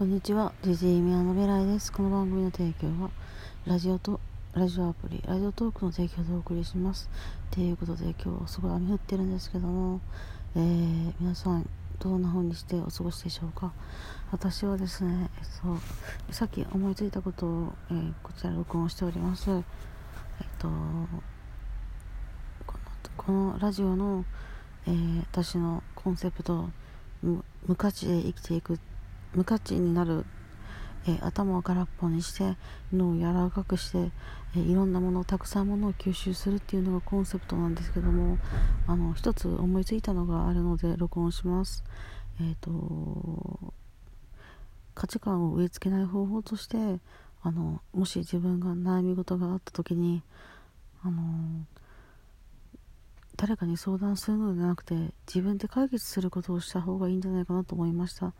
こんにちは、DJ 宮野ベライです。この番組の提供は、ラジオと、ラジオアプリ、ラジオトークの提供でお送りします。ということで、今日はすごい雨降ってるんですけども、えー、皆さん、どんな風にしてお過ごしでしょうか？私はですね、えっと、さっき思いついたことを、えー、こちら録音しております。えっと、このこのラジオの、えー、私のコンセプト、無価値で生きていく無価値になる、えー、頭を空っぽにして脳を柔らかくして、えー、いろんなものをたくさんものを吸収するっていうのがコンセプトなんですけどもあの一つ思いついたのがあるので録音します。えっ、ー、と価値観を植え付けない方法としてあのもし自分が悩み事があった時にあの誰かに相談するのではなくて自分で解決することをした方がいいんじゃないかなと思いました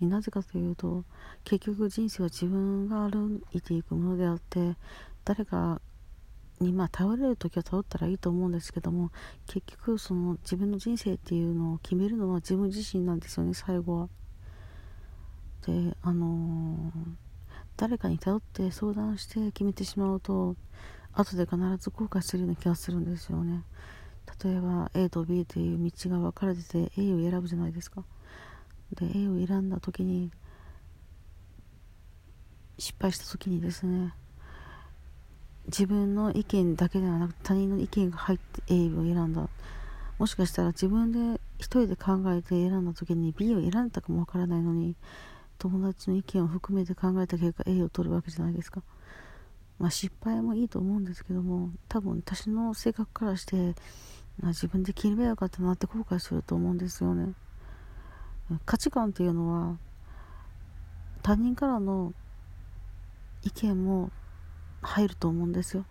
なぜかというと結局人生は自分が歩いていくものであって誰かにまあ頼れる時は頼ったらいいと思うんですけども結局その自分の人生っていうのを決めるのは自分自身なんですよね最後は。であのー、誰かに頼って相談して決めてしまうと後で必ず後悔するような気がするんですよね。例えば A と B という道が分かれてて A を選ぶじゃないですか。で A を選んだ時に失敗した時にですね自分の意見だけではなく他人の意見が入って A を選んだ。もしかしたら自分で一人で考えて選んだ時に B を選んだかもわからないのに友達の意見を含めて考えた結果 A を取るわけじゃないですか。まあ失敗もいいと思うんですけども多分私の性格からして自分で決めよかったなって後悔すると思うんですよね。価値観っていうのは他人からの意見も入ると思うんですよ。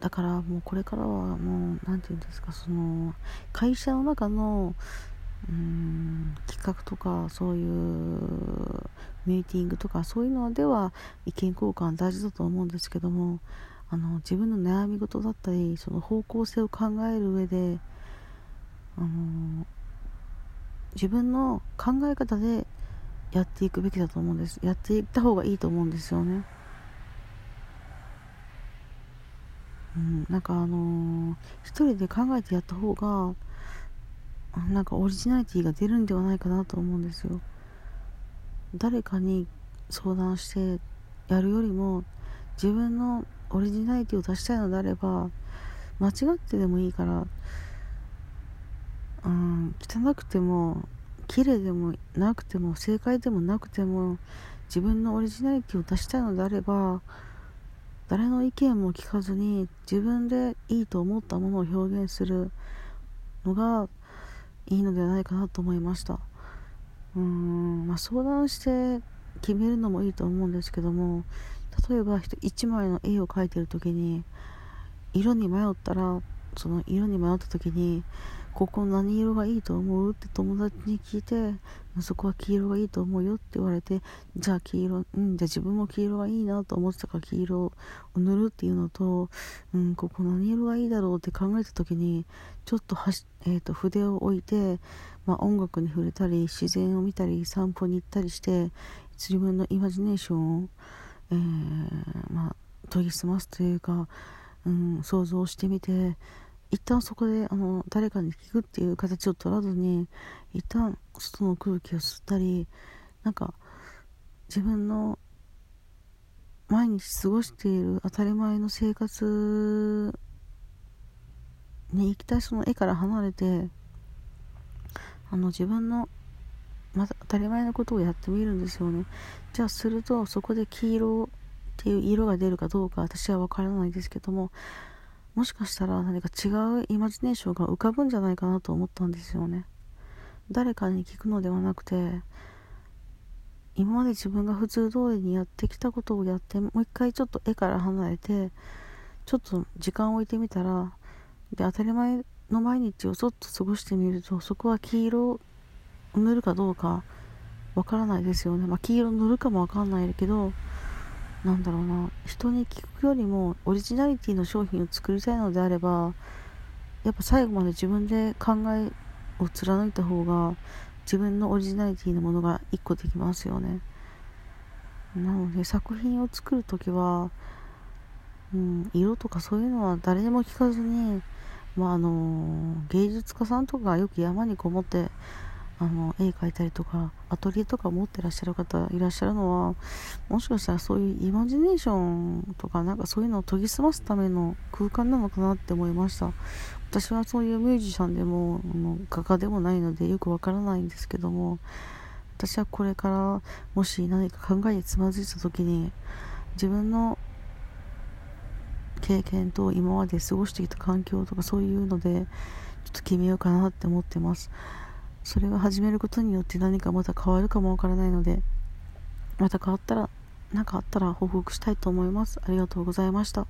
だからもうこれからはもう何て言うんですかその会社の中のうん企画とかそういうミーティングとかそういうのでは意見交換大事だと思うんですけどもあの自分の悩み事だったりその方向性を考える上であの自分の考え方でやっていくべきだと思うんです。やっていった方がいいと思うんですよね。うんなんかあのー、一人で考えてやった方がなんかオリジナリティが出るんではないかなと思うんですよ。誰かに相談してやるよりも自分のオリジナリティを出したいのであれば間違ってでもいいからうん汚くても綺麗でもなくても正解でもなくても自分のオリジナリティを出したいのであれば誰の意見も聞かずに自分でいいと思ったものを表現するのがいいのではないかなと思いました。うーん、まあ、相談して決めるのもいいと思うんですけども例えば1枚の絵を描いてる時に色に迷ったらその色に迷った時にここ何色がいいと思うって友達に聞いてそこは黄色がいいと思うよって言われてじゃあ黄色うんじゃあ自分も黄色がいいなと思ってたから黄色を塗るっていうのとうんここ何色がいいだろうって考えた時にちょっとはし、えーと、筆を置いて、まあ、音楽に触れたり自然を見たり散歩に行ったりして自分のイマジネーションを、えー、まあ、研ぎ澄ますというか、うん、想像してみて一旦そこであの誰かに聞くっていう形を取らずに一旦外の空気を吸ったりなんか自分の毎日過ごしている当たり前の生活に行きたいその絵から離れてあの自分のまた当たり前のことをやってみるんですよね。じゃあするとそこで黄色っていう色が出るかどうか私は分からないですけどももしかしたら何か違うイマジネーションが浮かぶんじゃないかなと思ったんですよね。誰かに聞くのではなくて今まで自分が普通通りにやってきたことをやってもう一回ちょっと絵から離れてちょっと時間を置いてみたらで当たり前の毎日をそっと過ごしてみるとそこは黄色塗るかどうかわからないですよね、まあ、黄色塗るかもわかんないけどなんだろうな。人に聞くよりもオリジナリティの商品を作りたいのであればやっぱ最後まで自分で考えを貫いた方が自分のオリジナリティのものが1個できますよね。なので作品を作る時は、うん、色とかそういうのは誰にも聞かずに、まあ、あの芸術家さんとかよく山にこもってあの絵描いたりとかアトリエとか持ってらっしゃる方いらっしゃるのはもしかしたらそういうイマジネーションとかなんかそういうのを研ぎ澄ますための空間なのかなって思いました。私はそういうミュージシャンでもも画家でもないのでよくわからないんですけども私はこれからもし何か考えにつまずいた時に自分の経験と今まで過ごしてきた環境とかそういうのでちょっと決めようかなって思ってます。それを始めることによって何かまた変わるかもわからないのでまた変わったら何かあったら報告したいと思います。ありがとうございました。